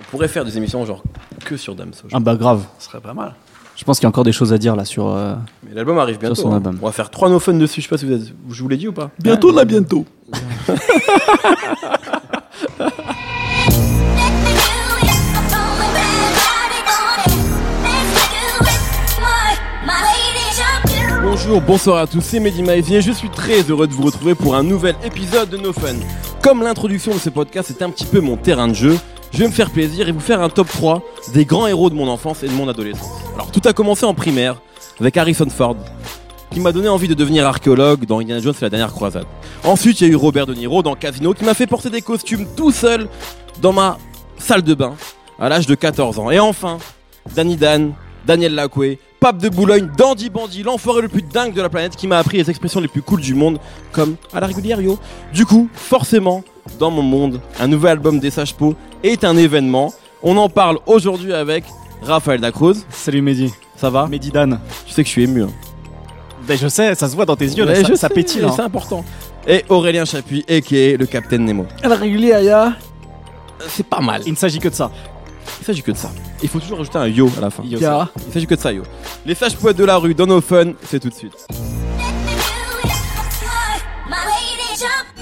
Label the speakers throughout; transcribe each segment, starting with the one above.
Speaker 1: On pourrait faire des émissions genre que sur Damso.
Speaker 2: Ah bah grave.
Speaker 3: Ce serait pas mal.
Speaker 2: Je pense qu'il y a encore des choses à dire là sur. euh,
Speaker 1: Mais l'album arrive bientôt.
Speaker 2: son
Speaker 1: hein.
Speaker 2: album.
Speaker 1: On va faire trois no fun dessus. Je sais pas si vous, êtes- je vous l'ai dit ou pas.
Speaker 3: Bientôt, là, bientôt.
Speaker 1: Bonjour, bonsoir à tous, c'est Mehdi Maizier. Je suis très heureux de vous retrouver pour un nouvel épisode de No Fun. Comme l'introduction de ce podcast est un petit peu mon terrain de jeu, je vais me faire plaisir et vous faire un top 3 des grands héros de mon enfance et de mon adolescence. Alors tout a commencé en primaire avec Harrison Ford, qui m'a donné envie de devenir archéologue dans Indiana Jones et la dernière croisade. Ensuite, il y a eu Robert De Niro dans Casino qui m'a fait porter des costumes tout seul dans ma salle de bain à l'âge de 14 ans. Et enfin, Danny Dan, Daniel Lacoué, Pape de Boulogne, Dandy Bandy, l'enfoiré le plus dingue de la planète qui m'a appris les expressions les plus cool du monde, comme à la régulière yo. Du coup, forcément, dans mon monde, un nouvel album des Sages Po est un événement. On en parle aujourd'hui avec Raphaël Dacruz.
Speaker 2: Salut Mehdi.
Speaker 1: Ça va?
Speaker 2: Mehdi Dan.
Speaker 1: Tu sais que je suis ému. hein.
Speaker 2: Ben je sais, ça se voit dans tes yeux là, ça,
Speaker 1: je
Speaker 2: ça
Speaker 1: sais,
Speaker 2: pétille. hein.
Speaker 1: C'est important. Et Aurélien Chapuis, a.k.a. le Capitaine Nemo.
Speaker 3: À la régulière, ya.
Speaker 1: C'est pas mal.
Speaker 2: Il ne s'agit que de ça.
Speaker 1: Il s'agit que de ça. Il faut toujours rajouter un yo à la fin.
Speaker 2: Yo.
Speaker 1: Il s'agit que de ça, yo. Les sages poètes de la rue dans nos fun, c'est tout de suite.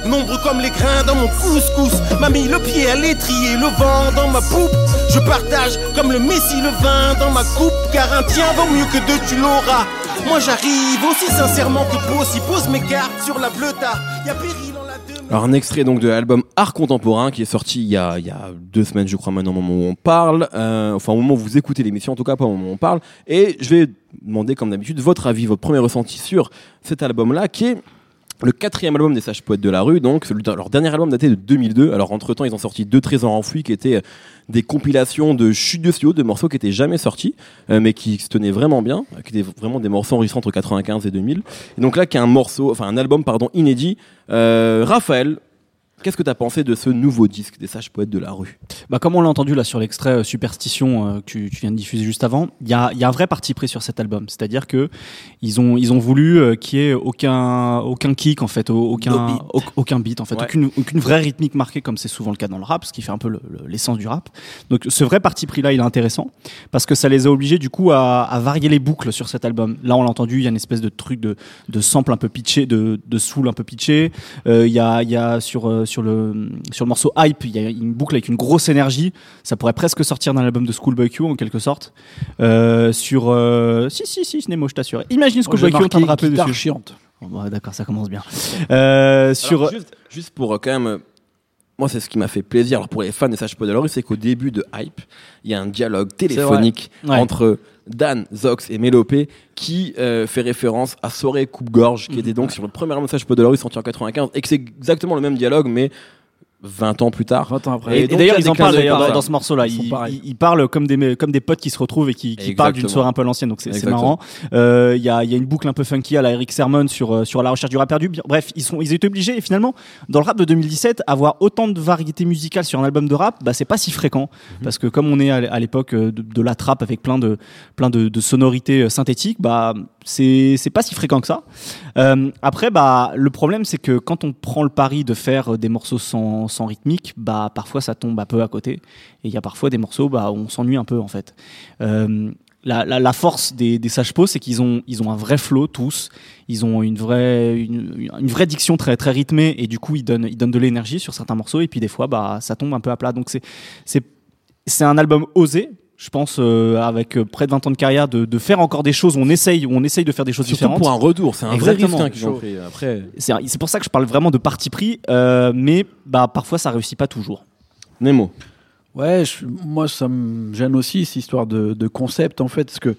Speaker 4: Nombreux comme les grains dans mon couscous M'a mis le pied à l'étrier, le vent dans ma poupe Je partage comme le messie le vin dans ma coupe Car un tien vaut mieux que deux tu l'auras Moi j'arrive aussi sincèrement que possible Pose mes cartes sur la bleuta Y'a péril
Speaker 1: Alors un extrait donc de l'album Art Contemporain qui est sorti il y a, il y a deux semaines je crois maintenant au moment où on parle, Euh, enfin au moment où vous écoutez l'émission en tout cas pas au moment où on parle, et je vais demander comme d'habitude votre avis, votre premier ressenti sur cet album là qui est le quatrième album des Sages Poètes de la Rue, donc leur dernier album daté de 2002. Alors entre temps ils ont sorti deux trésors enfouis qui étaient euh, des compilations de chutes de studio, de morceaux qui étaient jamais sortis, euh, mais qui se tenaient vraiment bien, euh, qui étaient vraiment des morceaux enregistrés entre 95 et 2000. Et donc là, qui est un morceau, enfin un album pardon inédit. Euh, Raphaël, qu'est-ce que tu as pensé de ce nouveau disque des Sages Poètes de la Rue?
Speaker 2: Bah comme on l'a entendu là sur l'extrait euh, Superstition euh, que tu, tu viens de diffuser juste avant, il y a, il y a un vrai parti pris sur cet album. C'est-à-dire que ils ont, ils ont voulu euh, qu'il y ait aucun, aucun kick en fait, au- aucun,
Speaker 3: No beat.
Speaker 2: au- aucun beat en fait,
Speaker 1: Ouais.
Speaker 2: aucune, aucune vraie rythmique marquée comme c'est souvent le cas dans le rap, ce qui fait un peu le- le- l'essence du rap. Donc ce vrai parti pris là, il est intéressant parce que ça les a obligés du coup à, à varier les boucles sur cet album. Là on l'a entendu, il y a une espèce de truc de, de sample un peu pitché, de, de soul un peu pitché. Euh, Il y a, y a sur, sur, le, sur le morceau Hype, il y a une boucle avec une grosse énergie. Ça pourrait presque sortir d'un album de Schoolboy Q en quelque sorte. Euh, sur. euh, Si, si, si, Nemo, je t'assure. Imagine Schoolboy Q en train de rapper dessus.
Speaker 3: chiante.
Speaker 2: Bon, bah, D'accord, ça commence bien. Euh, sur.
Speaker 1: Alors, juste, juste pour euh, quand même. Moi, c'est ce qui m'a fait plaisir. Alors, pour les fans des Sages Rue, c'est qu'au début de Hype, il y a un dialogue téléphonique
Speaker 2: Ouais.
Speaker 1: entre Dan, Zox et Mélopé qui euh, fait référence à Soirée Coupe-Gorge, qui était donc sur le premier la Rue sorti en 95, et que c'est exactement le même dialogue, mais 20 ans plus tard.
Speaker 3: 20 ans après.
Speaker 2: Et, d'ailleurs, ils en parlent dans, dans ce morceau-là.
Speaker 3: Ils
Speaker 2: parlent comme des, comme des potes qui se retrouvent et qui, qui parlent d'une soirée un peu à l'ancienne. Donc c'est marrant. Euh, Il y, a, y a une boucle un peu funky à la Eric Sermon sur, euh, sur la recherche du rap perdu. Bref, ils, sont, ils étaient obligés. Et finalement, dans le rap de 2017, avoir autant de variété musicale sur un album de rap, bah, c'est pas si fréquent. Parce que comme on est à l'époque euh, de, de la trap avec plein de, plein de, de sonorités euh, synthétiques, bah, c'est pas si fréquent que ça. Euh, après, bah, le problème, c'est que quand on prend le pari de faire euh, des morceaux sans, sans rythmique, bah, parfois ça tombe un peu à côté. Et il y a parfois des morceaux bah, où on s'ennuie un peu, en fait. Euh, la, la, force des, des sages c'est qu'ils ont, ils ont un vrai flow, tous. Ils ont une vraie, une, une vraie diction très, très rythmée. Et du coup, ils donnent, ils donnent de l'énergie sur certains morceaux. Et puis, des fois, bah, ça tombe un peu à plat. Donc, c'est un album osé. Je pense, euh, avec euh, près de 20 ans de carrière, de, de faire encore des choses. On essaye, on essaye de faire des choses
Speaker 1: Surtout
Speaker 2: différentes.
Speaker 1: pour un retour, c'est un vrai risque
Speaker 2: Exactement.
Speaker 1: hein, qu'ils ont pris. Après,
Speaker 2: C'est pour ça que je parle vraiment de parti pris, euh, mais bah, parfois ça réussit pas toujours.
Speaker 1: Nemo.
Speaker 3: Ouais, je- moi ça me gêne aussi cette histoire de, de concept en fait, parce que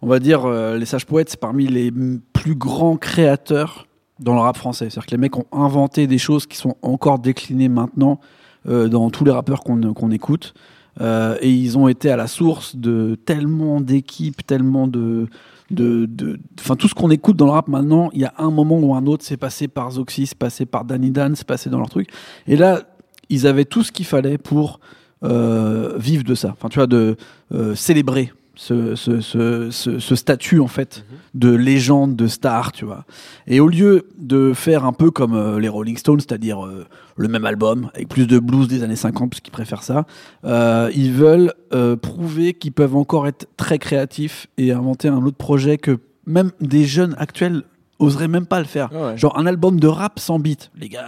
Speaker 3: on va dire euh, les sages poètes c'est parmi les plus grands créateurs dans le rap français. C'est-à-dire que les mecs ont inventé des choses qui sont encore déclinées maintenant euh, dans tous les rappeurs qu'on qu'on écoute. Euh, et ils ont été à la source de tellement d'équipes, tellement de, de, enfin tout ce qu'on écoute dans le rap maintenant, il y a un moment ou un autre, c'est passé par Zoxy, c'est passé par Danny Dan, c'est passé dans leur truc. Et là, ils avaient tout ce qu'il fallait pour euh, vivre de ça. Enfin, tu vois, de euh, célébrer ce, ce, ce, ce- statut en fait de légende, de star, tu vois. Et au lieu de faire un peu comme euh, les Rolling Stones, c'est-à-dire euh, le même album avec plus de blues des années 50 puisqu'ils préfèrent ça, euh, ils veulent prouver qu'ils peuvent encore être très créatifs et inventer un autre projet que même des jeunes actuels oseraient même pas le faire.
Speaker 1: Ouais.
Speaker 3: Genre un album de rap sans beat. Les gars,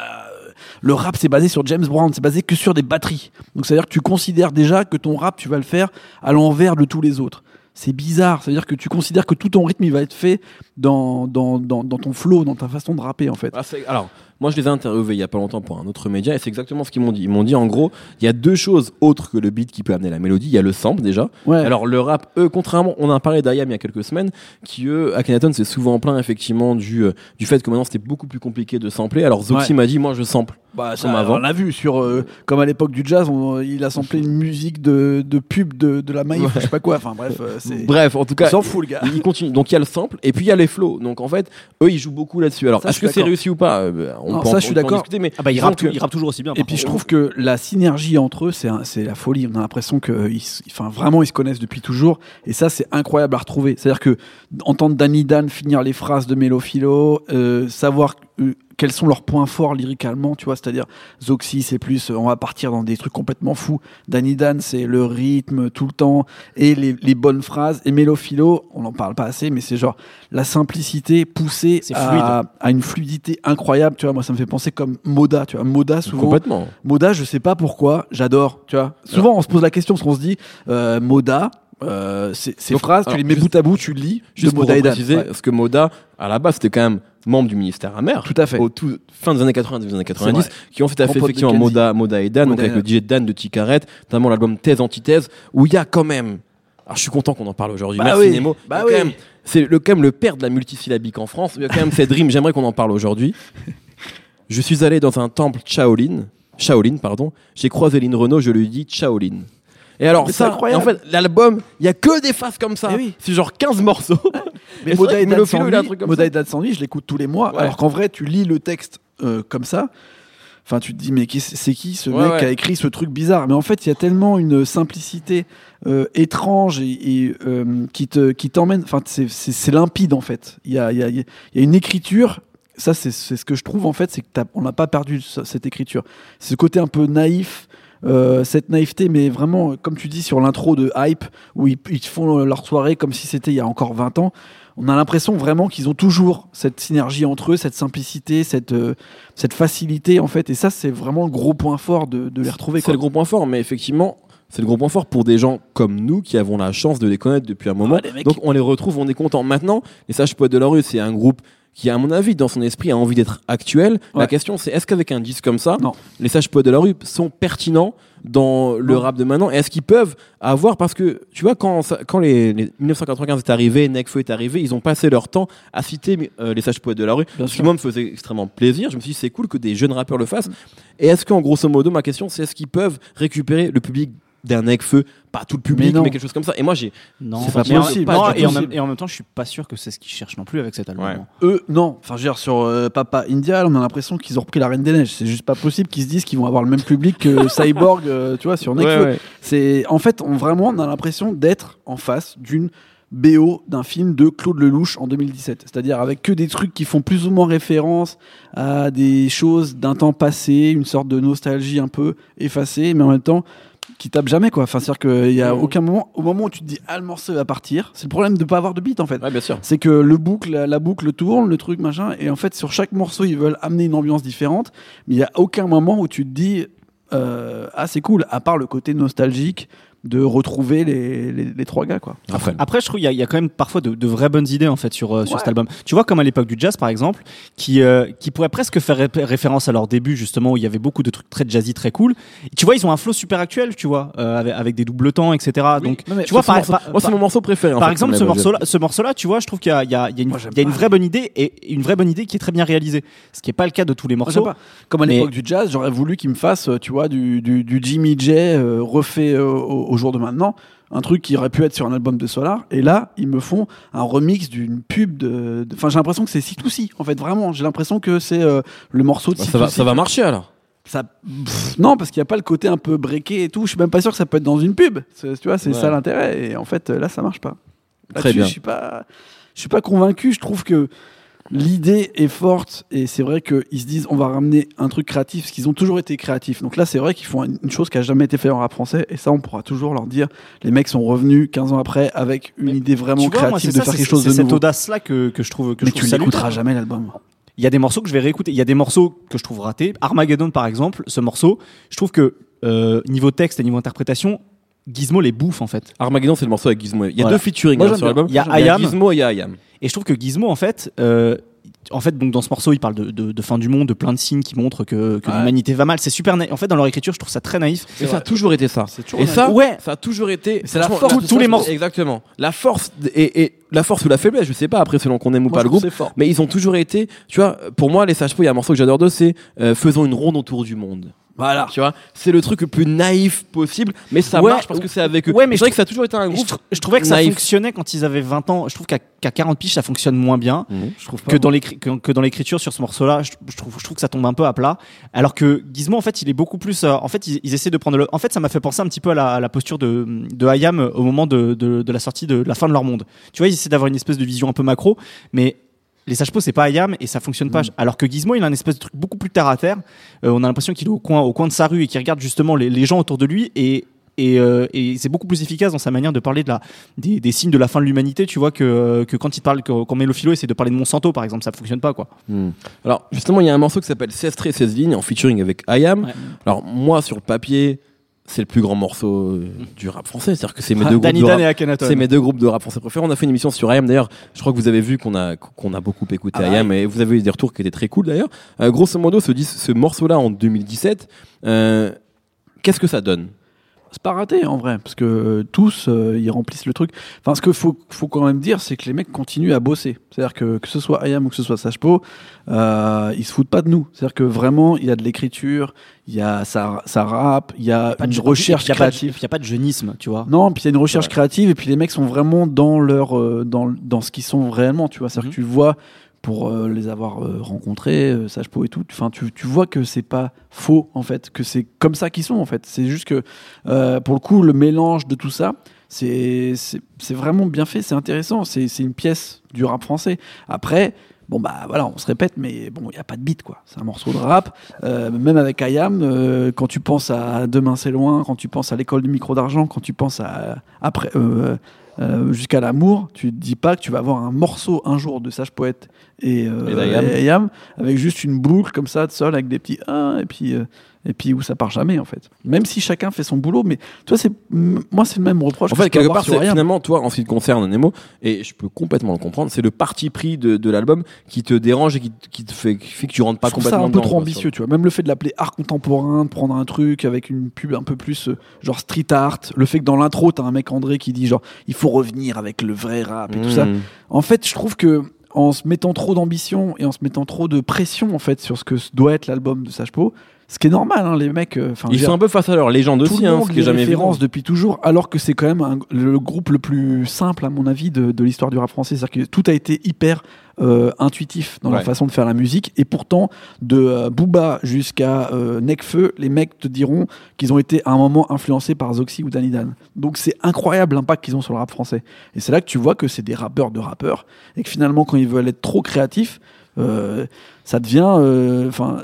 Speaker 3: le rap c'est basé sur James Brown, c'est basé que sur des batteries. Donc c'est à dire que tu considères déjà que ton rap tu vas le faire à l'envers de tous les autres. C'est bizarre, c'est à dire que tu considères que tout ton rythme il va être fait dans, dans, dans, ton flow, dans ta façon de rapper en fait.
Speaker 1: Ah, alors, moi je les ai interviewés il y a pas longtemps pour un autre média et c'est exactement ce qu'ils m'ont dit. Ils m'ont dit en gros, il y a deux choses autres que le beat qui peut amener la mélodie. Il y a le sample déjà.
Speaker 3: Ouais.
Speaker 1: Alors le rap, eux, contrairement, on en a parlé d'Ayam il y a quelques semaines, qui eux, Akhenaton c'est souvent plein effectivement du, euh, du fait que maintenant c'était beaucoup plus compliqué de sampler. Alors Zoxy
Speaker 3: Ouais.
Speaker 1: m'a dit, moi je sample.
Speaker 3: Bah,
Speaker 1: Comme avant.
Speaker 3: On l'a vu sur, euh, comme à l'époque du jazz, on- il a samplé une musique de, de pub de, de la Maïf,
Speaker 1: Ouais.
Speaker 3: je sais pas quoi. Enfin bref, euh, c'est.
Speaker 1: Bref, en tout cas,
Speaker 3: s'en fout le gars.
Speaker 1: il continue. Donc il y a le sample et puis il y a les flows. Donc en fait, eux ils jouent beaucoup là-dessus. Alors
Speaker 3: Ça,
Speaker 1: est-ce que c'est réussi ou pas? Euh, bah, On
Speaker 3: Non,
Speaker 1: peut
Speaker 3: ça,
Speaker 1: en-
Speaker 3: je suis d'accord.
Speaker 1: mais
Speaker 2: Ah bah, il rappe,
Speaker 1: que-
Speaker 2: il rappe toujours aussi bien.
Speaker 3: Et puis je trouve que la synergie entre eux, c'est la folie. On a l'impression que, ils s- enfin vraiment, ils se connaissent depuis toujours. Et ça, c'est incroyable à retrouver. C'est-à-dire que entendre Danny Dan finir les phrases de Mélo Philo, euh, savoir quels sont leurs points forts lyricalement, tu vois. C'est-à-dire Zoxy, c'est plus, euh, on va partir dans des trucs complètement fous. Danny Dan, c'est le rythme tout le temps et les, les bonnes phrases. Et Mélo Philo, on n'en parle pas assez, mais c'est genre la simplicité poussée à, à une fluidité incroyable. Tu vois, moi, ça me fait penser comme Moda. Tu vois, Moda souvent.
Speaker 1: complètement.
Speaker 3: Moda, je sais pas pourquoi, j'adore, tu vois. Souvent, on se pose la question parce qu'on se dit, euh, Moda, euh, ces ces
Speaker 1: Donc,
Speaker 3: phrases, tu
Speaker 1: alors,
Speaker 3: les mets
Speaker 1: juste-
Speaker 3: bout à bout, tu lis,
Speaker 1: Juste
Speaker 3: de
Speaker 1: pour
Speaker 3: Moda Dan.
Speaker 1: préciser,
Speaker 3: Ouais,
Speaker 1: parce que Moda, à la base, c'était quand même membre du ministère amer.
Speaker 3: Tout à fait.
Speaker 1: Au tout, fin des années 80, des années 90,
Speaker 3: vrai.
Speaker 1: qui ont fait,
Speaker 3: de
Speaker 1: effectivement. Moda, Moda et Dan,
Speaker 3: Moda
Speaker 1: donc avec le DJ Dan de Tikaret, notamment l'album Thèse, Antithèse, où il y a quand même. Alors, je suis content qu'on en parle aujourd'hui.
Speaker 3: Bah
Speaker 1: Merci
Speaker 3: oui,
Speaker 1: Nemo.
Speaker 3: bah oui.
Speaker 1: C'est le, quand même le père de la multisyllabique en France. Il y a quand même cette rime. J'aimerais qu'on en parle aujourd'hui. Je suis allé dans un temple Shaolin. Shaolin, pardon. J'ai croisé Lynn Renault, je lui dis Shaolin. Et alors
Speaker 3: Mais c'est
Speaker 1: ça, et en fait, l'album, il y a que des phases comme ça.
Speaker 3: Eh oui.
Speaker 1: C'est genre 15 morceaux.
Speaker 3: Mais Moda et sans lui, je l'écoute tous les mois,
Speaker 1: Ouais.
Speaker 3: alors qu'en vrai, tu lis le texte euh, comme ça. Enfin, tu te dis, mais c'est qui ce
Speaker 1: Ouais,
Speaker 3: mec
Speaker 1: ouais.
Speaker 3: qui a écrit ce truc bizarre? Mais en fait, il y a tellement une simplicité euh, étrange et, et, euh, qui te qui t'emmène. Enfin, c'est- limpide en fait. Il y a, y, a, y a une écriture. Ça, c'est ce que je trouve en fait, c'est que on n'a pas perdu ce- cette écriture. C'est ce côté un peu naïf. Euh, cette naïveté, mais vraiment, comme tu dis sur l'intro de Hype, où ils, ils font leur soirée comme si c'était il y a encore 20 ans, on a l'impression vraiment qu'ils ont toujours cette synergie entre eux, cette simplicité, cette, euh, cette facilité en fait. Et ça, c'est vraiment le gros point fort de, de les retrouver.
Speaker 1: C'est le gros point fort, mais effectivement, c'est le gros point fort pour des gens comme nous qui avons la chance de les connaître depuis un moment.
Speaker 3: Ah,
Speaker 1: Donc on les retrouve, on est content. Maintenant, les Sages Poètes de la Rue, c'est un groupe qui, à mon avis, dans son esprit, a envie d'être actuel. La question, c'est est-ce qu'avec un disque comme ça,
Speaker 3: Non.
Speaker 1: les Sages Poètes de la Rue sont pertinents dans le
Speaker 3: Non.
Speaker 1: rap de maintenant? Est-ce qu'ils peuvent avoir parce que tu vois quand quand les, les 1995 est arrivé, Necfeu est arrivé, ils ont passé leur temps à citer euh, les Sages Poètes de la Rue.
Speaker 3: Bien
Speaker 1: Ce qui moi me faisait extrêmement plaisir. Je me suis dit c'est cool que des jeunes rappeurs le fassent. Et est-ce qu'en grosso modo, ma question, c'est est-ce qu'ils peuvent récupérer le public d'un Necfeu Pas tout le public,
Speaker 3: Mais
Speaker 1: quelque chose comme ça. Et moi, j'ai.
Speaker 2: Non,
Speaker 1: C'est pas
Speaker 3: possible,
Speaker 2: non,
Speaker 3: pas du
Speaker 2: et, en même,
Speaker 3: possible.
Speaker 2: et en même temps, je suis pas sûr que c'est ce qu'ils cherchent non plus avec cet album.
Speaker 1: Ouais.
Speaker 3: Eux, non. Enfin, je veux dire, sur euh, Papa India, on a l'impression qu'ils ont repris la Reine des Neiges. C'est juste pas possible qu'ils se disent qu'ils vont avoir le même public que Cyborg, euh, tu vois, sur Nekfeu. C'est en fait, on, vraiment, on a l'impression d'être en face d'une BO d'un film de Claude Lelouch en 2017. C'est-à-dire avec que des trucs qui font plus ou moins référence à des choses d'un temps passé, une sorte de nostalgie un peu effacée, mais en même temps qui tape jamais quoi. Enfin, c'est-à-dire qu'il y a aucun moment, au moment où tu te dis ah le morceau va partir, c'est le problème de pas avoir de beat en fait.
Speaker 1: Ouais, bien sûr.
Speaker 3: C'est que le boucle, la, la boucle tourne, le truc machin, et en fait sur chaque morceau ils veulent amener une ambiance différente, mais il y a aucun moment où tu te dis euh, ah c'est cool, à part le côté nostalgique de retrouver les, les, les trois gars quoi.
Speaker 2: Après, je trouve qu'il y, a- il y a quand même parfois de, de vraies bonnes idées en fait sur, euh, sur cet album. Tu vois, comme à l'époque du jazz par exemple, qui, euh, qui pourrait presque faire ré- référence à leur début justement où il y avait beaucoup de trucs très jazzy, très cool. Et tu vois, ils ont un flow super actuel, tu vois, euh, avec, avec des doubles temps, etc. Donc,
Speaker 3: Non,
Speaker 2: tu vois, par,
Speaker 1: morceau-
Speaker 2: par-
Speaker 1: moi, c'est mon morceau préféré. en
Speaker 2: par
Speaker 1: fait,
Speaker 2: exemple, ce
Speaker 1: la
Speaker 2: morceau-là, ce morceau-là, tu vois, je trouve qu'il y a, il y a- il y a une,
Speaker 3: Moi,
Speaker 2: y a une vraie bonne idée et une vraie bonne idée qui est très bien réalisée. Ce qui n'est pas le cas de tous les morceaux.
Speaker 3: pas. Comme à
Speaker 2: Mais-
Speaker 3: l'époque du jazz, j'aurais voulu qu'ils me fassent, euh, tu vois, du, du, du Jimmy J euh, refait euh, au, au jour de maintenant, un truc qui aurait pu être sur un album de Solar. Et là, ils me font un remix d'une pub de. Enfin, j'ai l'impression que c'est C2C. En fait, vraiment, j'ai l'impression que c'est euh, le morceau de
Speaker 1: Bah,
Speaker 3: C2C.
Speaker 1: ça, va, ça va marcher alors.
Speaker 3: ça, pff, non, parce qu'il n'y a pas le côté un peu breaké et tout. Je suis même pas sûr que ça peut être dans une pub. C'est- Tu vois, c'est
Speaker 1: Ouais.
Speaker 3: ça l'intérêt. Et en fait, là, ça marche pas.
Speaker 1: Très bien.
Speaker 3: Je suis pas, je suis pas convaincu. Je trouve que l'idée est forte et c'est vrai qu'ils se disent on va ramener un truc créatif parce qu'ils ont toujours été créatifs. Donc là, c'est vrai qu'ils font une chose qui a jamais été faite en rap français et ça, on pourra toujours leur dire les mecs sont revenus 15 ans après avec une
Speaker 2: Mais
Speaker 3: idée vraiment
Speaker 2: Tu vois,
Speaker 3: créative
Speaker 2: c'est
Speaker 3: de
Speaker 2: ça,
Speaker 3: faire
Speaker 2: c'est-
Speaker 3: quelque chose
Speaker 2: c'est
Speaker 3: de
Speaker 2: cette
Speaker 3: nouveau.
Speaker 2: audace-là que, que je trouve que
Speaker 3: Mais
Speaker 2: je
Speaker 3: tu
Speaker 2: trouve
Speaker 3: l'écouteras
Speaker 2: salutaire.
Speaker 3: jamais l'album.
Speaker 2: Il y a des morceaux que je vais réécouter. Il y a des morceaux que je trouve ratés. Armageddon, par exemple, ce morceau, je trouve que euh, niveau texte et niveau interprétation, Gizmo les bouffe en fait.
Speaker 1: Armageddon, c'est le morceau avec Gizmo. Il y a
Speaker 2: Voilà.
Speaker 1: deux featuring
Speaker 3: Moi,
Speaker 1: hein, sur l'album.
Speaker 2: Il y a Ayam.
Speaker 1: Gizmo et il y a Ayam.
Speaker 2: Et je trouve que Gizmo, en fait, euh, en fait, donc dans ce morceau, il parle de, de, de fin du monde, de plein de signes qui montrent que, que
Speaker 3: Ouais.
Speaker 2: l'humanité va mal. C'est super naïf. En fait, dans leur écriture, je trouve ça très naïf.
Speaker 1: Et ça a toujours été ça.
Speaker 3: Toujours
Speaker 1: Et
Speaker 3: naïf.
Speaker 1: ça,
Speaker 2: Ouais.
Speaker 1: ça a toujours été.
Speaker 3: C'est la force de
Speaker 1: tous les morceaux. Exactement. La force et, et la force ou la faiblesse, je sais pas. Après, selon qu'on aime ou
Speaker 3: Moi,
Speaker 1: pas le groupe.
Speaker 3: fort.
Speaker 1: Mais ils ont toujours été. Tu vois, pour moi, les Sages il y a un morceau que j'adore d'eux, c'est euh, Faisons une ronde autour du monde.
Speaker 3: Voilà.
Speaker 1: Tu vois, c'est le truc le plus naïf possible, mais ça
Speaker 2: Ouais,
Speaker 1: marche parce que c'est avec eux.
Speaker 2: ouais, mais
Speaker 1: c'est
Speaker 2: je
Speaker 1: vrai que ça a toujours été un
Speaker 2: Je,
Speaker 1: groupe.
Speaker 2: tr- je trouvais que ça
Speaker 1: naïf.
Speaker 2: fonctionnait quand ils avaient 20 ans. Je trouve qu'à qu'à 40 piges, ça fonctionne moins bien.
Speaker 3: Je trouve pas.
Speaker 2: que dans l'écri- que, que dans l'écriture sur ce morceau-là, je, je trouve, je trouve que ça tombe un peu à plat. Alors que Gizmo, en fait, il est beaucoup plus. euh, en fait, ils, ils essaient de prendre le. En fait, ça m'a fait penser un petit peu à la, à la posture de, de Hayam au moment de, de, de la sortie de la fin de leur monde. Tu vois, ils essaient d'avoir une espèce de vision un peu macro, mais les sages c'est pas Hayam et ça fonctionne pas. Alors que Gizmo, il a une espèce de truc beaucoup plus terre à terre. Euh, on a l'impression qu'il est au coin, au coin de sa rue et qu'il regarde justement les, les gens autour de lui et et, euh, et c'est beaucoup plus efficace dans sa manière de parler de la, des, des signes de la fin de l'humanité, tu vois, que, que quand il parle, que- quand Mélophilo essaie de parler de Monsanto, par exemple, ça fonctionne pas, quoi.
Speaker 1: Hmm. Alors, justement, il y a un morceau qui s'appelle 16 traits, 16 lignes en featuring avec Ayam.
Speaker 2: Ouais.
Speaker 1: Alors, moi, sur le papier, c'est le plus grand morceau euh, du rap français. C'est-à-dire que c'est mes deux groupes
Speaker 2: Danny
Speaker 1: de
Speaker 2: Dan
Speaker 1: rap.
Speaker 2: et Akhenaton.
Speaker 1: C'est mes deux groupes de rap français préférés. On a fait une émission sur Ayam d'ailleurs. Je crois que vous avez vu qu'on a qu'on a beaucoup écouté
Speaker 2: Ah
Speaker 1: Ayam et vous avez eu des retours qui étaient très cool d'ailleurs. Euh, grosso modo, ce morceau-là en 2017, euh, qu'est-ce que ça donne?
Speaker 3: C'est pas raté en vrai, parce que euh, tous euh, ils remplissent le truc. Enfin, ce qu'il faut, faut quand même dire, c'est que les mecs continuent à bosser. C'est-à-dire que que ce soit Ayam ou que ce soit Sajpo, euh, ils se foutent pas de nous. C'est-à-dire que vraiment, il y a de l'écriture, il y a ça, ça rappe, il y a
Speaker 2: Pas
Speaker 3: une recherche
Speaker 2: y a
Speaker 3: créative.
Speaker 2: Il n'y a pas de jeunisme, tu vois.
Speaker 3: Non, puis il y a une recherche
Speaker 1: Ouais.
Speaker 3: créative et puis les mecs sont vraiment dans leur euh, dans dans ce qu'ils sont réellement, tu vois. C'est-à-dire
Speaker 2: Mhm.
Speaker 3: que tu vois pour euh, les avoir euh, rencontrés, euh, Sajpo et tout. Enfin, tu, tu vois que c'est pas faux en fait, que c'est comme ça qu'ils sont en fait. C'est juste que pour le coup, le mélange de tout ça, c'est vraiment bien fait, c'est intéressant. C'est une pièce du rap français. Après. Bon bah voilà, on se répète, mais bon, il n'y a pas de beat quoi. C'est un morceau de rap. Même avec Ayam, quand tu penses à Demain c'est loin, quand tu penses à l'école du micro d'argent, quand tu penses à après euh, jusqu'à l'amour, tu te dis pas que tu vas avoir un morceau un jour de Sage Poète et, euh,
Speaker 1: Et d'Ayam.
Speaker 3: et Ayam avec juste une boucle comme ça de sol avec des petits ah et puis euh, et puis où ça part jamais en fait. Même si chacun fait son boulot, mais toi c'est moi c'est le même reproche.
Speaker 1: En fait, quelque part, c'est finalement, toi, en ce qui te concerne, Nemo, et je peux complètement le comprendre, c'est le parti pris de, de l'album qui te dérange et qui, qui te fait, qui fait que tu rentres pas
Speaker 3: je
Speaker 1: complètement
Speaker 3: ça un peu
Speaker 1: dedans,
Speaker 3: trop
Speaker 1: quoi,
Speaker 3: ambitieux, tu vois. Même le fait de l'appeler art contemporain, de prendre un truc avec une pub un peu plus euh, genre street art, le fait que dans l'intro t'as un mec André qui dit genre il faut revenir avec le vrai rap et tout ça.
Speaker 1: Mmh.
Speaker 3: En fait, je trouve que en se mettant trop d'ambition et en se mettant trop de pression en fait sur ce que doit être l'album de Sajpo, ce qui est normal, hein, les mecs. euh,
Speaker 1: Ils
Speaker 3: dire,
Speaker 1: sont un peu face à leur légende aussi, hein, ce qui est jamais
Speaker 3: depuis toujours, alors que c'est quand même un- le groupe le plus simple, à mon avis, de, de l'histoire du rap français. C'est-à-dire que tout a été hyper euh, intuitif dans la
Speaker 1: Ouais.
Speaker 3: façon de faire la musique, et pourtant, de euh, Booba jusqu'à euh, Necfeu, les mecs te diront qu'ils ont été à un moment influencés par Zoxy ou Danny Dan. Donc c'est incroyable l'impact qu'ils ont sur le rap français. Et c'est là que tu vois que c'est des rappeurs de rappeurs, et que finalement, quand ils veulent être trop créatifs, euh, ça devient. Enfin,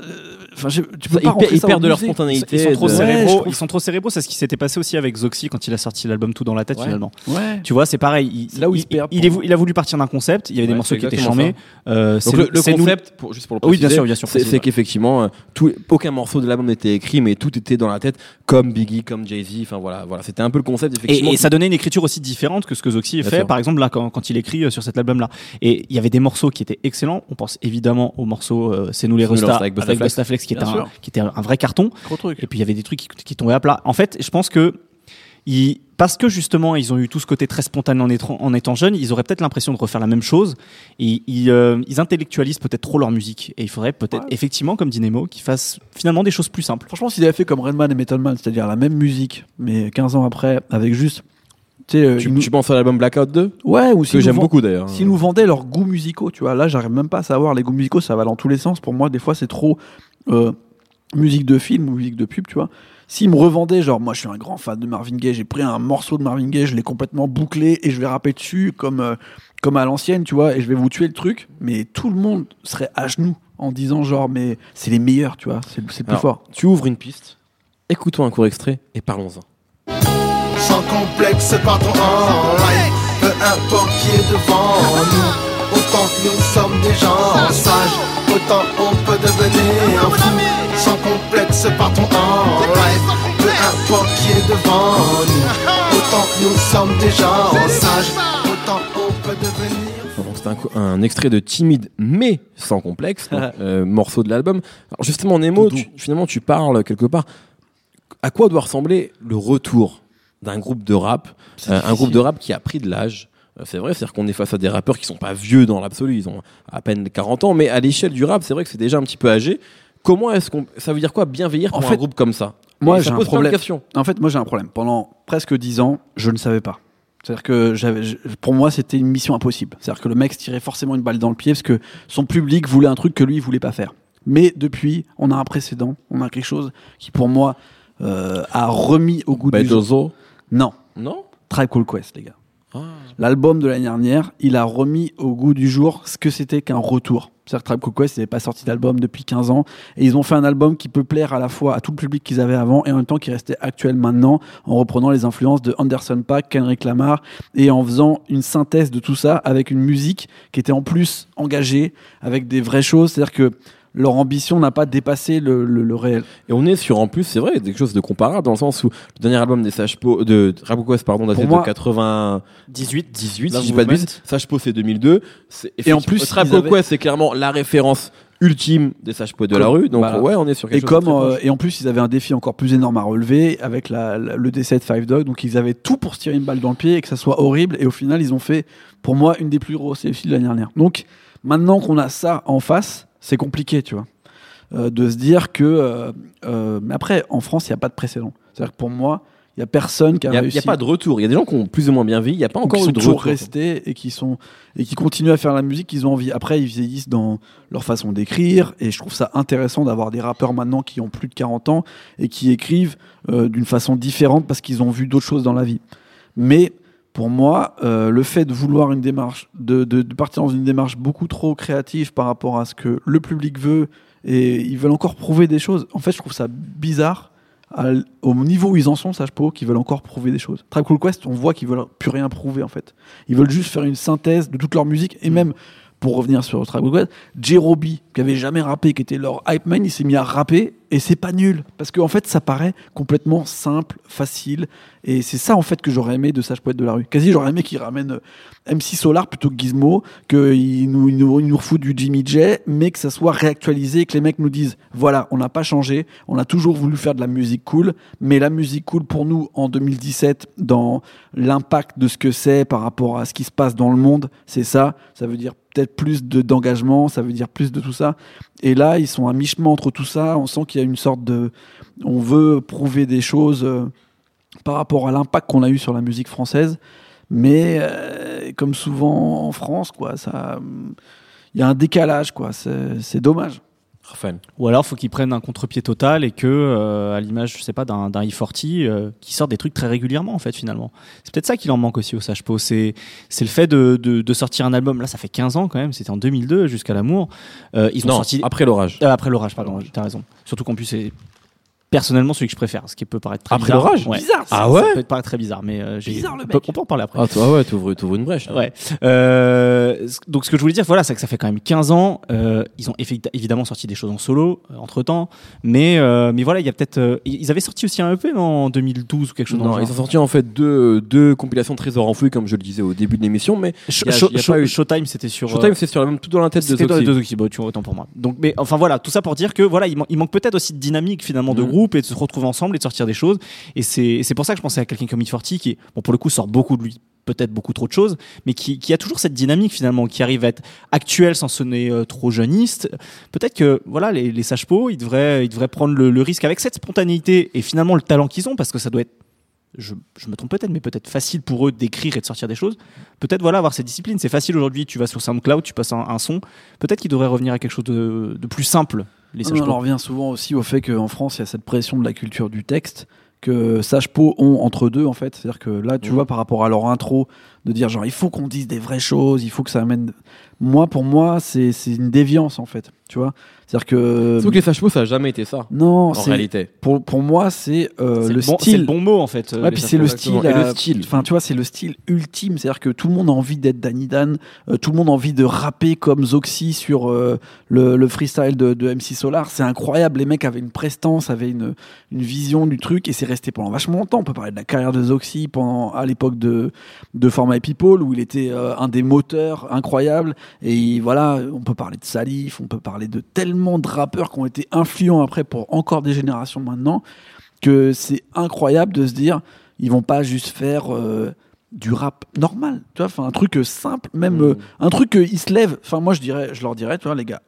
Speaker 3: enfin, je- tu peux
Speaker 1: Ça,
Speaker 3: pas
Speaker 1: ils, perdent de leur spontanéité.
Speaker 2: Ils sont trop
Speaker 1: de-
Speaker 2: cérébraux. Ils sont trop cérébraux. C'est ce qui s'était passé aussi avec Zoxy quand il a sorti l'album Tout dans la tête
Speaker 1: Ouais.
Speaker 2: finalement.
Speaker 3: Ouais.
Speaker 2: Tu vois, c'est pareil. Il,
Speaker 3: C'est là où
Speaker 2: il, il est il a voulu partir d'un concept. Il y avait des morceaux qui étaient charmés. Euh, c'est
Speaker 1: le,
Speaker 2: nous-
Speaker 1: concept, pour, juste pour le
Speaker 2: Oui, bien
Speaker 1: préciser,
Speaker 2: sûr, bien sûr,
Speaker 1: c'est qu'effectivement, euh, tout- aucun morceau de l'album n'était écrit, mais tout était dans la tête, comme Biggie, comme Jay-Z. Enfin voilà, voilà, c'était un peu le concept effectivement.
Speaker 2: Et, et ça donnait une écriture aussi différente que ce que Zoxy fait, par exemple, là, quand, quand il écrit euh, sur cet album-là. Et il y avait des morceaux qui étaient excellents. On pense évidemment au morceau C'est nous les Restas
Speaker 1: avec
Speaker 2: avec, Qui était, un,
Speaker 3: sûr.
Speaker 2: qui était un vrai carton.
Speaker 3: Gros truc.
Speaker 2: Et puis il y avait des trucs qui, qui tombaient à plat. En fait, je pense que ils, parce que justement ils ont eu tout ce côté très spontané en étant, en étant jeunes, ils auraient peut-être l'impression de refaire la même chose. Et ils, euh, ils intellectualisent peut-être trop leur musique. Et il faudrait peut-être
Speaker 3: Ouais.
Speaker 2: effectivement, comme dit Nemo, qu'ils fassent finalement des choses plus simples.
Speaker 3: Franchement, s'ils avaient fait comme Redman et Metal Man, c'est-à-dire la même musique, mais 15 ans après, avec juste. Tu euh,
Speaker 1: tu,
Speaker 3: ils nous-
Speaker 1: tu penses à l'album Blackout 2
Speaker 3: Ouais, ou
Speaker 1: Que
Speaker 3: s'ils
Speaker 1: j'aime
Speaker 3: vend-
Speaker 1: beaucoup d'ailleurs.
Speaker 3: s'ils nous vendaient leurs goûts musicaux, tu vois. Là, j'arrive même pas à savoir. Les goûts musicaux, ça va dans tous les sens. Pour moi, des fois, c'est trop. euh, musique de film ou musique de pub, tu vois. S'ils me revendaient, genre, moi je suis un grand fan de Marvin Gaye, j'ai pris un morceau de Marvin Gaye, je l'ai complètement bouclé et je vais rapper dessus comme, euh, comme à l'ancienne, tu vois, et je vais vous tuer le truc, mais tout le monde serait à genoux en disant, genre, mais c'est les meilleurs, tu vois, c'est plus
Speaker 1: Alors,
Speaker 3: fort.
Speaker 1: Tu ouvres une piste, écoutons un court extrait et parlons-en.
Speaker 4: Sans complexe, partons en live. Peu importe qui est devant nous. Autant que nous sommes des gens sages, autant on peut devenir un fou. Sans complexe, partons en live. Peu importe qui est devant nous. Autant que nous sommes des gens sages, autant on peut devenir
Speaker 1: C'est un, extrait de Timide mais sans complexe, donc, euh, morceau de l'album. Alors justement, Nemo, tu- finalement, tu parles quelque part. À quoi doit ressembler le retour d'un groupe de rap, euh, un groupe de rap qui a pris de l'âge Euh, C'est vrai, c'est-à-dire qu'on est face à des rappeurs qui sont pas vieux dans l'absolu, ils ont à peine 40 ans, mais à l'échelle du rap, c'est vrai que c'est déjà un petit peu âgé. Comment est-ce qu'on, ça veut dire quoi bien vieillir
Speaker 3: En
Speaker 1: pour un
Speaker 3: fait,
Speaker 1: groupe comme ça?
Speaker 3: moi, j'ai un problème. En fait, moi j'ai un problème. Pendant presque dix ans, je ne savais pas. C'est-à-dire que je- pour moi, c'était une mission impossible. C'est-à-dire que le mec se tirait forcément une balle dans le pied parce que son public voulait un truc que lui, il voulait pas faire. Mais depuis, on a un précédent, on a quelque chose qui, pour moi, euh, a remis au goût du jour. Non,
Speaker 1: Non
Speaker 3: Tribe Called Quest, les gars.
Speaker 1: Ah.
Speaker 3: L'album de l'année dernière, il a remis au goût du jour ce que c'était qu'un retour. C'est-à-dire que Tribe Called Quest n'avait pas sorti d'album depuis 15 ans. Et ils ont fait un album qui peut plaire à la fois à tout le public qu'ils avaient avant et en même temps qui restait actuel maintenant en reprenant les influences de Anderson Paak, Kendrick Lamar et en faisant une synthèse de tout ça avec une musique qui était en plus engagée avec des vraies choses. C'est-à-dire que leur ambition n'a pas dépassé le, le- le réel.
Speaker 1: Et on est sur, en plus, c'est vrai, quelque chose de comparable dans le sens où le dernier album des Sage Po, de Tribe Called Quest, pardon, daté de 90,
Speaker 2: 18,
Speaker 1: 18,
Speaker 2: Love
Speaker 1: si je dis pas de bêtises. Sage c'est 2002. C'est-
Speaker 3: Et en plus,
Speaker 1: Called
Speaker 3: avaient-
Speaker 1: c'est clairement la référence ultime des Sages Po de la rue. Donc,
Speaker 3: voilà.
Speaker 1: ouais, on est sur quelque
Speaker 3: Et
Speaker 1: chose
Speaker 3: comme euh, et en plus ils avaient un défi encore plus énorme à relever avec la, la- le décès de Five Dog, donc ils avaient tout pour se tirer une balle dans le pied et que ça soit horrible. Et au final ils ont fait pour moi une des plus grosses défis de l'année dernière. Donc maintenant qu'on a ça en face, c'est compliqué, tu vois, euh, de se dire que. euh, euh, mais après en France il n'y a pas de précédent. C'est-à-dire que pour moi il y a personne qui a
Speaker 1: Il n'y a,
Speaker 3: réussi.
Speaker 1: il y a pas de retour. Il y a des gens qui ont plus ou moins bien vie. Il n'y a pas
Speaker 3: ou qui
Speaker 1: encore
Speaker 3: sont
Speaker 1: eu de
Speaker 3: toujours
Speaker 1: retour.
Speaker 3: restés et qui sont et qui continuent à faire la musique qu'ils ont envie. Après, ils vieillissent dans leur façon d'écrire et je trouve ça intéressant d'avoir des rappeurs maintenant qui ont plus de 40 ans et qui écrivent euh, d'une façon différente parce qu'ils ont vu d'autres choses dans la vie. Mais pour moi, euh, le fait de vouloir une démarche, de, de- de partir dans une démarche beaucoup trop créative par rapport à ce que le public veut et ils veulent encore prouver des choses. En fait, je trouve ça bizarre à au niveau où ils en sont, Sage Po, qui veulent encore prouver des choses. Tribe Called Quest, on voit qu'ils veulent plus rien prouver en fait. Ils veulent juste faire une synthèse de toute leur musique et même pour revenir sur Quest, J-Roby, qui avait jamais rappé, qui était leur hype man, il s'est mis à rapper et c'est pas nul parce qu'en fait ça paraît complètement simple, facile et c'est ça en fait que j'aurais aimé de Sage Poète de la rue. Quasi j'aurais aimé qu'il ramène euh, MC Solar plutôt que Gizmo, qu'il nous, il nous, il nous refoute du Jimmy J, mais que ça soit réactualisé, que les mecs nous disent voilà, on n'a pas changé, on a toujours voulu faire de la musique cool, mais la musique cool pour nous en 2017, dans l'impact de ce que c'est par rapport à ce qui se passe dans le monde, c'est ça. Ça veut dire peut-être plus de- d'engagement, ça veut dire plus de tout ça. Et là, ils sont à mi-chemin entre tout ça. On sent qu'il y a une sorte de. On veut prouver des choses euh, par rapport à l'impact qu'on a eu sur la musique française. Mais euh, comme souvent en France, quoi, ça. Il y a un décalage, quoi. C'est dommage.
Speaker 2: Ou alors, faut qu'ils prennent un contre-pied total et que, euh, à l'image, je sais pas, d'un d'un E40, euh, qui sort des trucs très régulièrement, en fait, finalement. C'est peut-être ça qu'il en manque aussi au Sage Po. C'est c'est le fait de, de, de sortir un album. Là, ça fait 15 ans quand même. C'était en 2002 jusqu'à l'amour. Euh, ils ont
Speaker 1: Non,
Speaker 2: sorti
Speaker 1: après l'orage.
Speaker 2: Euh, après l'orage, pardon. T'as raison. Surtout qu'en plus, c'est personnellement celui que je préfère, ce qui peut paraître très
Speaker 1: Après
Speaker 2: bizarre.
Speaker 1: l'orage
Speaker 2: Ouais.
Speaker 3: Bizarre, ça.
Speaker 1: Ah ouais
Speaker 2: Ça peut paraître très bizarre, mais euh,
Speaker 3: Bizarre, le
Speaker 2: on peut-
Speaker 3: mec.
Speaker 2: on peut en parler après.
Speaker 1: Ah, toi, ouais, t'ouvres t'ouvres une brèche. là.
Speaker 2: Ouais. Euh, donc ce que je voulais dire, voilà, c'est que ça fait quand même 15 ans. euh, ils ont évidemment sorti des choses en solo entre temps, mais euh, mais voilà, il y a peut-être. euh, ils avaient sorti aussi un EP en 2012 ou quelque chose.
Speaker 1: Non, ils
Speaker 2: genre.
Speaker 1: ont sorti en fait deux, deux compilations Trésor enfouis, comme je le disais au début de l'émission, mais
Speaker 2: Sh-
Speaker 1: il y a-
Speaker 2: Show-
Speaker 1: il y a
Speaker 2: Show-
Speaker 1: pas eu-
Speaker 2: Showtime, c'était sur.
Speaker 1: Showtime,
Speaker 2: euh,
Speaker 1: c'est sur la même, tout dans la tête de
Speaker 2: c'était dans les
Speaker 1: Zoxy.
Speaker 2: bah, tu vois, autant pour moi. Donc, mais enfin voilà, tout ça pour dire que voilà, il, man- il manque peut-être aussi de dynamique finalement de groupe et de se retrouver ensemble et de sortir des choses. Et c'est pour ça que je pensais à quelqu'un comme It Forty qui, bon, pour le coup, sort beaucoup de lui, peut-être beaucoup trop de choses, mais qui, qui a toujours cette dynamique finalement, qui arrive à être actuel sans sonner euh, trop jeuniste. Peut-être que voilà, les, les sages ils devraient, ils devraient prendre le, risque avec cette spontanéité et finalement le talent qu'ils ont, parce que ça doit être je, je me trompe peut-être, mais peut-être facile pour eux d'écrire et de sortir des choses. Peut-être voilà avoir cette discipline. C'est facile aujourd'hui. Tu vas sur SoundCloud, tu passes un, son. Peut-être qu'ils devraient revenir à quelque chose de plus simple les sages
Speaker 3: on en revient souvent aussi au fait qu'en France, il y a cette pression de la culture du texte que Sage Po ont entre deux en fait. C'est-à-dire que là, tu vois, par rapport à leur intro, de dire genre il faut qu'on dise des vraies choses, il faut que ça amène. Moi, pour moi, c'est c'est une déviance en fait. Tu vois, c'est-à-dire que
Speaker 1: Sauf que les sages ça a jamais été ça.
Speaker 3: non,
Speaker 1: En
Speaker 3: c'est
Speaker 1: réalité.
Speaker 3: pour pour moi, c'est euh,
Speaker 2: C'est
Speaker 3: le,
Speaker 2: le, bon, c'est
Speaker 3: style.
Speaker 2: le bon mot en fait. euh,
Speaker 3: Ouais, puis c'est le style.
Speaker 1: Et le
Speaker 3: euh,
Speaker 1: style.
Speaker 3: Enfin, tu vois, c'est le style ultime. C'est-à-dire que tout le monde a envie d'être Danny Dan. euh, tout le monde a envie de rapper comme Zoxy sur euh, le, le freestyle de, de MC Solar. C'est incroyable. Les mecs avaient une prestance, avaient une, une vision du truc, et c'est resté pendant vachement longtemps. On peut parler de la carrière de Zoxy pendant à l'époque de de People où il était euh, un des moteurs incroyables. Et il- voilà, on peut parler de Salif, on peut parler de tellement de rappeurs qui ont été influents après pour encore des générations maintenant que c'est incroyable de se dire ils vont pas juste faire euh, du rap normal. Tu vois un truc euh, simple même euh, un truc ils se lèvent. Enfin moi je dirais je leur dirais tu vois les gars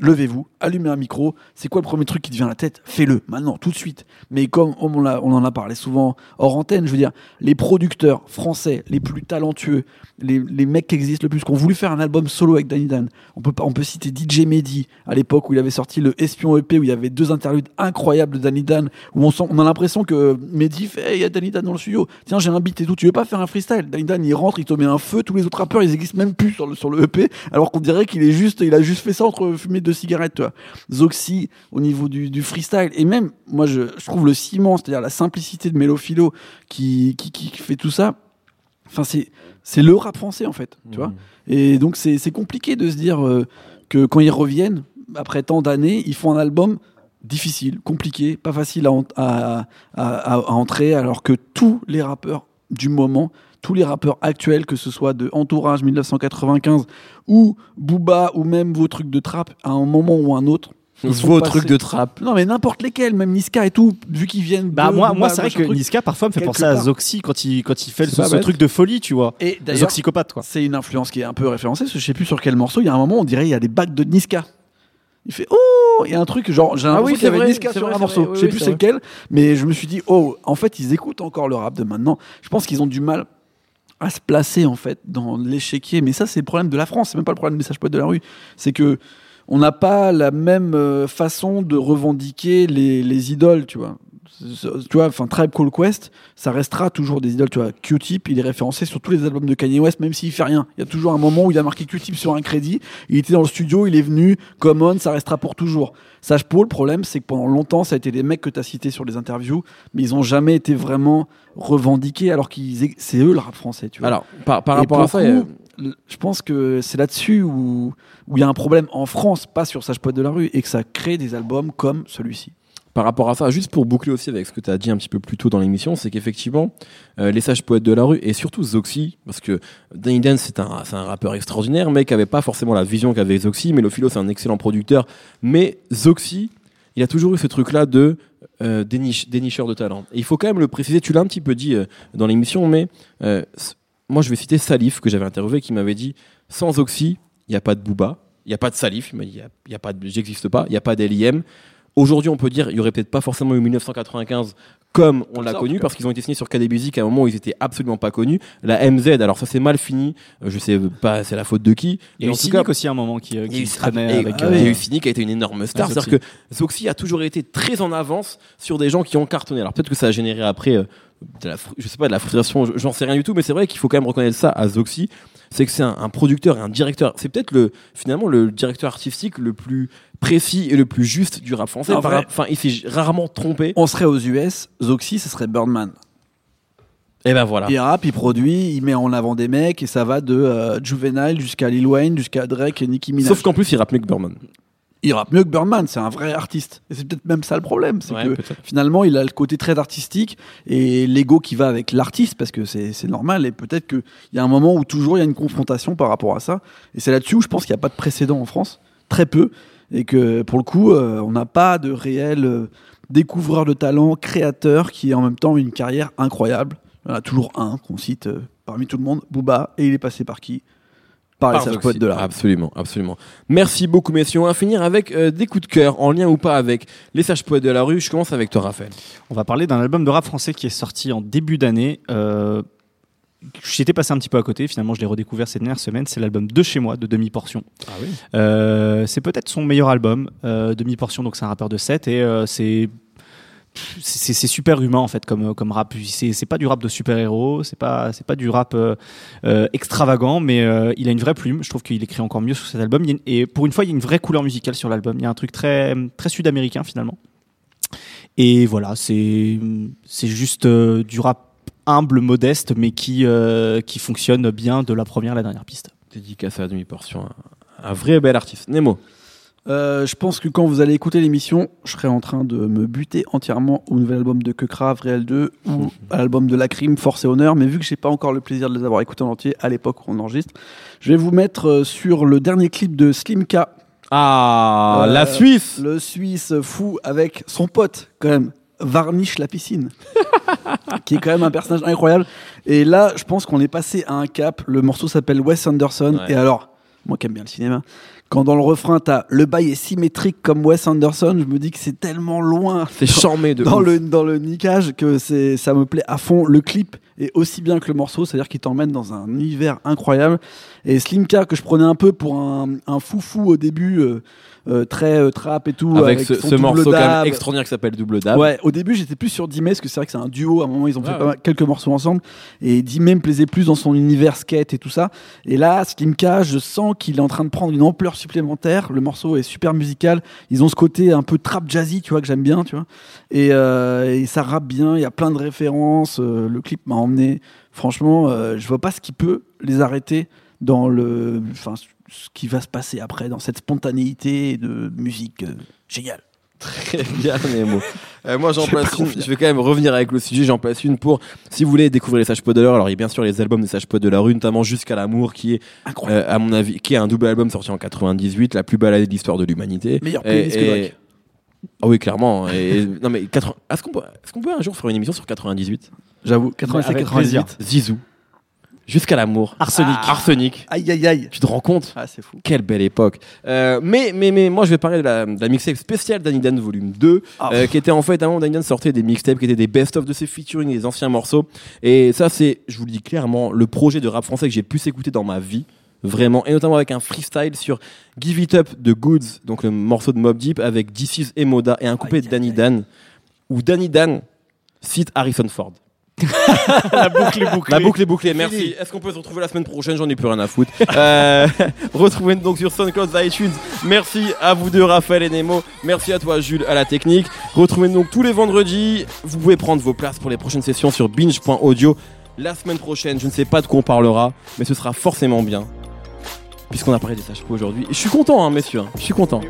Speaker 3: levez-vous allumez un micro. C'est quoi le premier truc qui te vient à la tête? Fais-le maintenant tout de suite. Mais comme on, en a parlé souvent hors antenne je veux dire les producteurs français les plus talentueux les, mecs qui existent le plus qui ont voulu faire un album solo avec Danny Dan on peut on peut citer DJ Mehdi à l'époque où il avait sorti le Espion EP où il y avait deux interludes incroyables de Danny Dan où on, a l'impression que Mehdi fait il y a Danny Dan dans le studio. Tiens j'ai un beat et tout tu veux pas faire un freestyle? Danny Dan il rentre il te met un feu tous les autres rappeurs ils existent même plus sur le, sur le EP alors qu'on dirait qu'il est juste il a juste fait ça entre deux cigarettes tu vois. Zoxy au niveau du, du freestyle et même moi je, je trouve le ciment c'est-à-dire la simplicité de Mélophilo qui, qui, qui fait tout ça enfin c'est c'est le rap français en fait tu vois. Et donc c'est c'est compliqué de se dire euh, que quand ils reviennent, après tant d'années, ils font un album difficile, compliqué, pas facile à, en- à, à- à- à entrer, alors que tous les rappeurs du moment, tous les rappeurs actuels, que ce soit de Entourage 1995 ou Booba ou même vos trucs de trap, à un moment ou un autre.
Speaker 1: Vos
Speaker 3: passés-
Speaker 1: trucs de trap.
Speaker 3: Non mais n'importe lesquels, même Niska et tout, vu qu'ils viennent.
Speaker 2: Bah
Speaker 3: de
Speaker 2: moi, moi c'est vrai que
Speaker 3: truc.
Speaker 2: Niska parfois me fait penser à. Zoxy quand il quand il fait ce, truc de folie, tu vois.
Speaker 3: Et
Speaker 2: Zoxycopathe quoi.
Speaker 3: C'est une influence qui est un peu référencée, parce que je sais plus sur quel morceau, il y a un moment, on dirait il y a des bacs de Niska. Il fait Oh Il y a un truc, genre, j'ai
Speaker 1: Ah
Speaker 3: l'impression
Speaker 1: oui,
Speaker 3: qu'il y avait
Speaker 1: vrai,
Speaker 3: Niska sur un morceau.
Speaker 1: oui,
Speaker 3: je sais
Speaker 1: oui,
Speaker 3: plus
Speaker 1: c'est
Speaker 3: lequel, mais je me suis dit Oh, en fait, ils écoutent encore le rap de maintenant. Je pense qu'ils ont du mal se placer, en fait, dans l'échiquier. Mais ça, c'est le problème de la France, c'est même pas le problème des sages poètes de la rue. C'est que on n'a pas la même euh, façon de revendiquer les, les idoles, tu vois. Tu vois, enfin, Tribe Call Quest, ça restera toujours des idoles. Tu vois, Q-Tip, il est référencé sur tous les albums de Kanye West, même s'il fait rien. Il y a toujours un moment où il a marqué Q-Tip sur un crédit. Il était dans le studio, il est venu, Common, ça restera pour toujours. Sage Paul, le problème, c'est que pendant longtemps, ça a été des mecs que tu as cités sur les interviews, mais ils ont jamais été vraiment revendiqués, alors qu'ils, c'est eux le rap français, tu vois.
Speaker 1: Alors, par, rapport à ça,
Speaker 3: coup, je pense que c'est là-dessus où où il y a un problème en France, pas sur Sage Poète de la rue, et que ça crée des albums comme celui-ci.
Speaker 1: Par rapport à ça, juste pour boucler aussi avec ce que tu as dit un petit peu plus tôt dans l'émission, c'est qu'effectivement, euh, les sages poètes de la rue, et surtout Zoxy, parce que Danny Dan, c'est un, un rappeur extraordinaire, mais qui avait pas forcément la vision qu'avait Zoxy. Mélophilo, c'est un excellent producteur. Mais Zoxy, il a toujours eu ce truc-là de euh, déniche- dénicheur de talent. Et il faut quand même le préciser, tu l'as un petit peu dit euh, dans l'émission, mais euh, moi je vais citer Salif, que j'avais interviewé, qui m'avait dit sans Zoxy, il n'y a pas de Booba, il n'y a pas de Salif, il m'a dit, il y a, y a pas j'existe pas, il n'y a pas d'LIM. Aujourd'hui, on peut dire, il y aurait peut-être pas forcément eu 1995 comme on l'a connu, parce qu'ils ont été signés sur KD Music à un moment où ils étaient absolument pas connus. La MZ, alors ça c'est mal fini, euh, je sais pas c'est la faute de qui.
Speaker 2: Il y a eu Cynic aussi à un moment qui, qui traînait avec.
Speaker 1: il y a eu Cynic qui a été une énorme star. C'est-à-dire que Zoxy a toujours été très en avance sur des gens qui ont cartonné. Alors peut-être que ça a généré après, euh, de la, je sais pas, de la frustration, j'en sais rien du tout, mais c'est vrai qu'il faut quand même reconnaître ça à Zoxy. C'est que c'est un, un producteur et un directeur. C'est peut-être le, finalement, le directeur artistique le plus précis et le plus juste du rap français. Enfin, il s'est rarement trompé.
Speaker 3: On serait aux US, Zoxy, ce serait Birdman.
Speaker 1: Et ben voilà.
Speaker 3: Il rappe, il produit, il met en avant des mecs, et ça va de euh, Juvenile jusqu'à Lil Wayne, jusqu'à Drake et Nicki Minaj.
Speaker 1: Sauf qu'en plus, il rappe mieux que Birdman.
Speaker 3: Il rappe mieux que Birdman, c'est un vrai artiste. Et c'est peut-être même ça le problème, c'est
Speaker 1: Ouais,
Speaker 3: que finalement il a le côté très artistique et l'ego qui va avec l'artiste parce que c'est normal. Et peut-être qu'il y a un moment où toujours il y a une confrontation par rapport à ça. Et c'est là-dessus où je pense qu'il n'y a pas de précédent en France, très peu. Et que pour le coup euh, on n'a pas de réel euh, découvreur de talent, créateur qui a en même temps une carrière incroyable. Il y en a toujours un qu'on cite euh, parmi tout le monde, Booba. Et il est passé par qui? Par les sages poètes de la rap.
Speaker 1: Absolument, absolument. Merci beaucoup, messieurs. On va finir avec euh, des coups de cœur, en lien ou pas avec les sages poètes de la rue. Je commence avec toi, Raphaël.
Speaker 2: On va parler d'un album de rap français qui est sorti en début d'année. euh, j'étais passé un petit peu à côté. Finalement, je l'ai redécouvert ces dernières semaines. C'est l'album de chez moi de Demi Portion.
Speaker 1: Ah oui.
Speaker 2: Euh, c'est peut-être son meilleur album, euh, Demi Portion. Donc c'est un rappeur de 7 et euh, c'est c'est super humain en fait comme comme rap c'est pas du rap de super héros c'est pas c'est pas du rap euh, euh, extravagant mais euh, il a une vraie plume je trouve qu'il écrit encore mieux sur cet album et pour une fois il y a une vraie couleur musicale sur l'album il y a un truc très très sud-américain finalement et voilà c'est c'est juste du rap humble modeste mais qui qui fonctionne bien de la première à la dernière piste
Speaker 1: Dédicace à la demi-portion. Un, un vrai bel artiste. Nemo.
Speaker 3: Euh, je pense que quand vous allez écouter l'émission, je serai en train de me buter entièrement au nouvel album de Kekra, Réel 2, ou à l'album de La Crime, Force et Honneur. Mais vu que j'ai pas encore le plaisir de les avoir écoutés en entier à l'époque où on enregistre, je vais vous mettre euh, sur le dernier clip de Slimka,
Speaker 1: Ah,
Speaker 3: Euh,
Speaker 1: la Suisse.
Speaker 3: le Suisse fou avec son pote quand même. Varnish la piscine, qui est quand même un personnage incroyable. Et là, je pense qu'on est passé à un cap. Le morceau s'appelle Wes Anderson.
Speaker 1: Ouais.
Speaker 3: Et alors, moi qui aime bien le cinéma, quand dans le refrain, t'as le bail est symétrique comme Wes Anderson, je me dis que c'est tellement loin
Speaker 1: C'est charmé de
Speaker 3: dans
Speaker 1: ouf.
Speaker 3: le, dans le niquage que c'est, ça me plaît à fond. Le clip est aussi bien que le morceau, c'est-à-dire qu'il t'emmène dans un univers incroyable. Et Slimka, que je prenais un peu pour un, un foufou au début, euh, euh, très euh, trap et tout.
Speaker 1: Avec, ce,
Speaker 3: son
Speaker 1: ce
Speaker 3: double
Speaker 1: morceau quand même extraordinaire qui s'appelle Double Dab.
Speaker 3: Ouais, au début j'étais plus sur Dimé parce que c'est vrai que c'est un duo. À un moment ils ont fait
Speaker 1: ouais.
Speaker 3: pas mal- quelques morceaux ensemble et Dimé me plaisait plus dans son univers skate et tout ça. Et là, Slimka, je sens qu'il est en train de prendre une ampleur supplémentaire. Le morceau est super musical. Ils ont ce côté un peu trap jazzy, tu vois, que j'aime bien, tu vois. Et, et ça rappe bien. Il y a plein de références. le clip m'a emmené. Franchement, euh, je vois pas ce qui peut les arrêter dans le, enfin, ce qui va se passer après dans cette spontanéité de musique euh, géniale.
Speaker 1: Très bien, Nemo. Euh, moi, j'en place une. Je vais quand même revenir avec le sujet. J'en place une pour, si vous voulez découvrir les Sages de l'heure. Alors, il y a bien sûr les albums des Sages de la rue, notamment Jusqu'à l'amour, qui est,
Speaker 3: Incroyable.
Speaker 1: euh, à mon avis, qui est un double album sorti en 98, la plus baladée de l'histoire de l'humanité.
Speaker 3: Meilleur
Speaker 1: Et-
Speaker 3: playlist que Drake.
Speaker 1: Ah oui, clairement. Et, non, mais 80 est-ce qu'on peut, est-ce qu'on peut un jour faire une émission sur 98
Speaker 3: J'avoue, 87,
Speaker 2: Avec
Speaker 3: 98.
Speaker 2: plaisir.
Speaker 1: Zizou. Jusqu'à l'amour.
Speaker 2: Arsenic.
Speaker 1: Ah, Arsenic.
Speaker 3: Aïe aïe aïe.
Speaker 1: Tu te rends compte
Speaker 3: Ah, c'est fou.
Speaker 1: Quelle belle époque. Euh, mais, mais, mais moi, je vais parler de la, de la mixtape spéciale Danny Dan volume 2,
Speaker 3: Ah,
Speaker 1: euh, qui était en fait, un moment, Danny Dan sortait des mixtapes qui étaient des best-of de ses featuring, des anciens morceaux. Et ça, c'est, je vous le dis clairement, le projet de rap français que j'ai le plus écouté dans ma vie. Vraiment, et notamment avec un freestyle sur Give It Up de Goods, donc le morceau de Mob Deep, avec This Is Emoda et un couplet de Danny Dan, où Danny Dan cite Harrison Ford.
Speaker 2: la boucle est bouclée
Speaker 1: La boucle est bouclée, merci. Est-ce qu'on peut se retrouver la semaine prochaine J'en ai plus rien à foutre. Euh, Retrouvez-nous donc sur SoundCloud, iTunes. Merci à vous deux, Raphaël et Nemo. Merci à toi, Jules, à la technique. Retrouvez-nous donc tous les vendredis. Vous pouvez prendre vos places pour les prochaines sessions sur binge.audio. La semaine prochaine, je ne sais pas de quoi on parlera, mais ce sera forcément bien. Puisqu'on a parlé des sages aujourd'hui. Je suis content, hein, messieurs. hein. Je suis content.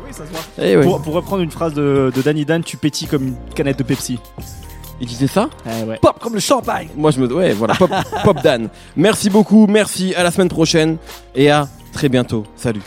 Speaker 1: Eh ouais.
Speaker 2: pour, pour reprendre une phrase de, de Danny Dan tu pétilles comme une canette de Pepsi
Speaker 1: Il disait ça
Speaker 2: Eh ouais.
Speaker 3: Pop comme le champagne.
Speaker 1: Moi, je me. Ouais, voilà. Pop, Pop Dan. Merci beaucoup. Merci. À la semaine prochaine. Et à très bientôt. Salut.